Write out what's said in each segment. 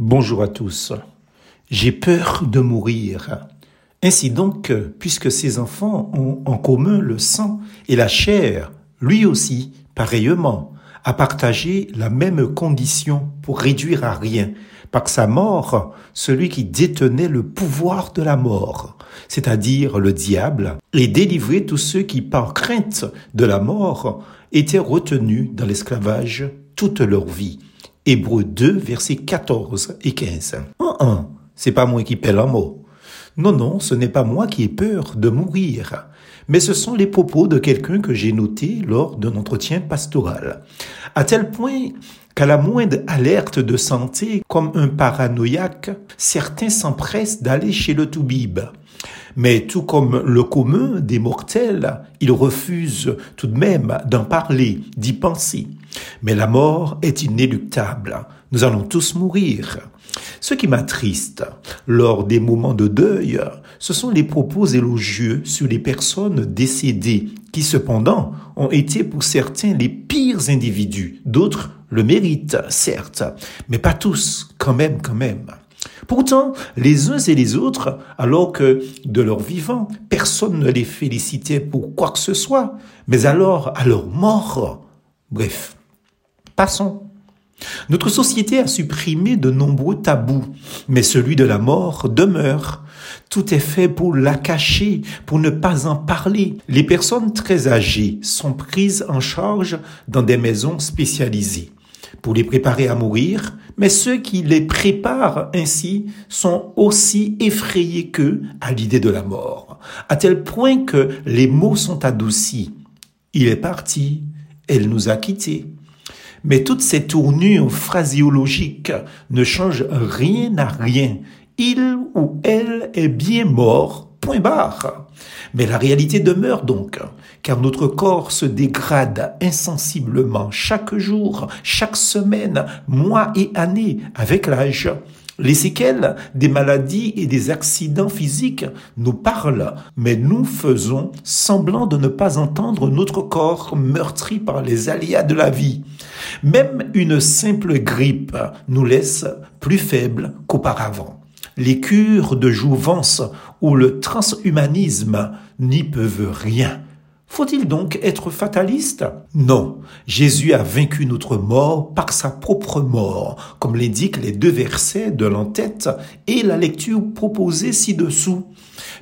Bonjour à tous. J'ai peur de mourir. Ainsi donc, puisque ces enfants ont en commun le sang et la chair, lui aussi, pareillement, a partagé la même condition pour réduire à rien, par sa mort, celui qui détenait le pouvoir de la mort, c'est-à-dire le diable, et délivrer tous ceux qui, par crainte de la mort, étaient retenus dans l'esclavage toute leur vie. Hébreux 2, versets 14 et 15. Un, un, c'est pas moi qui pèle un mot. Non, non, ce n'est pas moi qui ai peur de mourir, mais ce sont les propos de quelqu'un que j'ai noté lors d'un entretien pastoral. À tel point qu'à la moindre alerte de santé, comme un paranoïaque, certains s'empressent d'aller chez le toubib. Mais tout comme le commun des mortels, ils refusent tout de même d'en parler, d'y penser. Mais la mort est inéluctable. Nous allons tous mourir. Ce qui m'attriste lors des moments de deuil, ce sont les propos élogieux sur les personnes décédées, qui cependant ont été pour certains les pires individus. D'autres le méritent, certes, mais pas tous, quand même, quand même. Pourtant, les uns et les autres, alors que de leur vivant, personne ne les félicitait pour quoi que ce soit, mais alors à leur mort. Bref, passons. Notre société a supprimé de nombreux tabous, mais celui de la mort demeure. Tout est fait pour la cacher, pour ne pas en parler. Les personnes très âgées sont prises en charge dans des maisons spécialisées pour les préparer à mourir, mais ceux qui les préparent ainsi sont aussi effrayés qu'eux à l'idée de la mort, à tel point que les mots sont adoucis. Il est parti, elle nous a quittés. Mais toutes ces tournures phraséologiques ne changent rien à rien. Il ou elle est bien mort, point barre. Mais la réalité demeure donc, car notre corps se dégrade insensiblement chaque jour, chaque semaine, mois et année avec l'âge. Les séquelles des maladies et des accidents physiques nous parlent, mais nous faisons semblant de ne pas entendre notre corps meurtri par les aléas de la vie. Même une simple grippe nous laisse plus faibles qu'auparavant. Les cures de jouvence ou le transhumanisme n'y peuvent rien. Faut-il donc être fataliste? Non, Jésus a vaincu notre mort par sa propre mort, comme l'indiquent les deux versets de l'entête et la lecture proposée ci-dessous.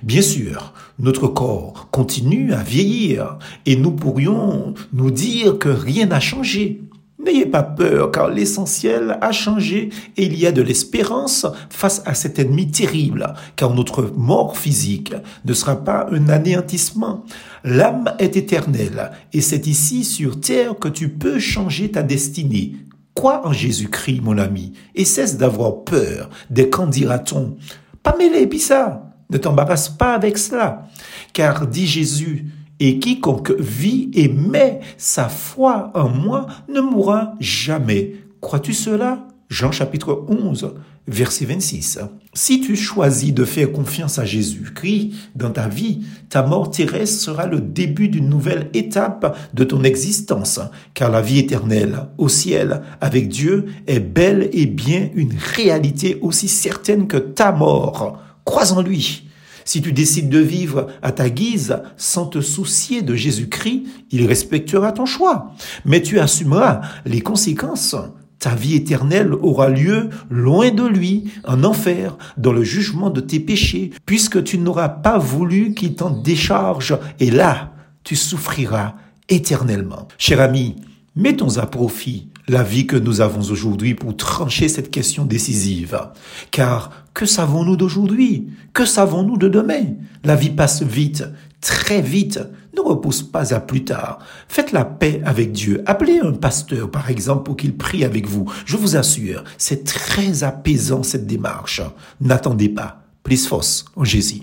Bien sûr, notre corps continue à vieillir et nous pourrions nous dire que rien n'a changé. N'ayez pas peur, car l'essentiel a changé et il y a de l'espérance face à cet ennemi terrible, car notre mort physique ne sera pas un anéantissement. L'âme est éternelle et c'est ici sur terre que tu peux changer ta destinée. Quoi en Jésus-Christ, mon ami, et cesse d'avoir peur des qu'en dira-t-on. Pas mêlé, puis ça. Ne t'embarrasse pas avec cela. Car, dit Jésus, et quiconque vit et met sa foi en moi ne mourra jamais. Crois-tu cela? Jean chapitre 11, verset 26. Si tu choisis de faire confiance à Jésus-Christ dans ta vie, ta mort terrestre sera le début d'une nouvelle étape de ton existence, car la vie éternelle au ciel avec Dieu est bel et bien une réalité aussi certaine que ta mort. Crois en lui. Si tu décides de vivre à ta guise sans te soucier de Jésus-Christ, il respectera ton choix. Mais tu assumeras les conséquences. Ta vie éternelle aura lieu loin de lui, en enfer, dans le jugement de tes péchés, puisque tu n'auras pas voulu qu'il t'en décharge, et là, tu souffriras éternellement. Cher ami, mettons à profit la vie que nous avons aujourd'hui pour trancher cette question décisive. Car que savons-nous d'aujourd'hui? Que savons-nous de demain? La vie passe vite, très vite. Ne repousse pas à plus tard. Faites la paix avec Dieu. Appelez un pasteur, par exemple, pour qu'il prie avec vous. Je vous assure, c'est très apaisant cette démarche. N'attendez pas. Plus force en Jésus.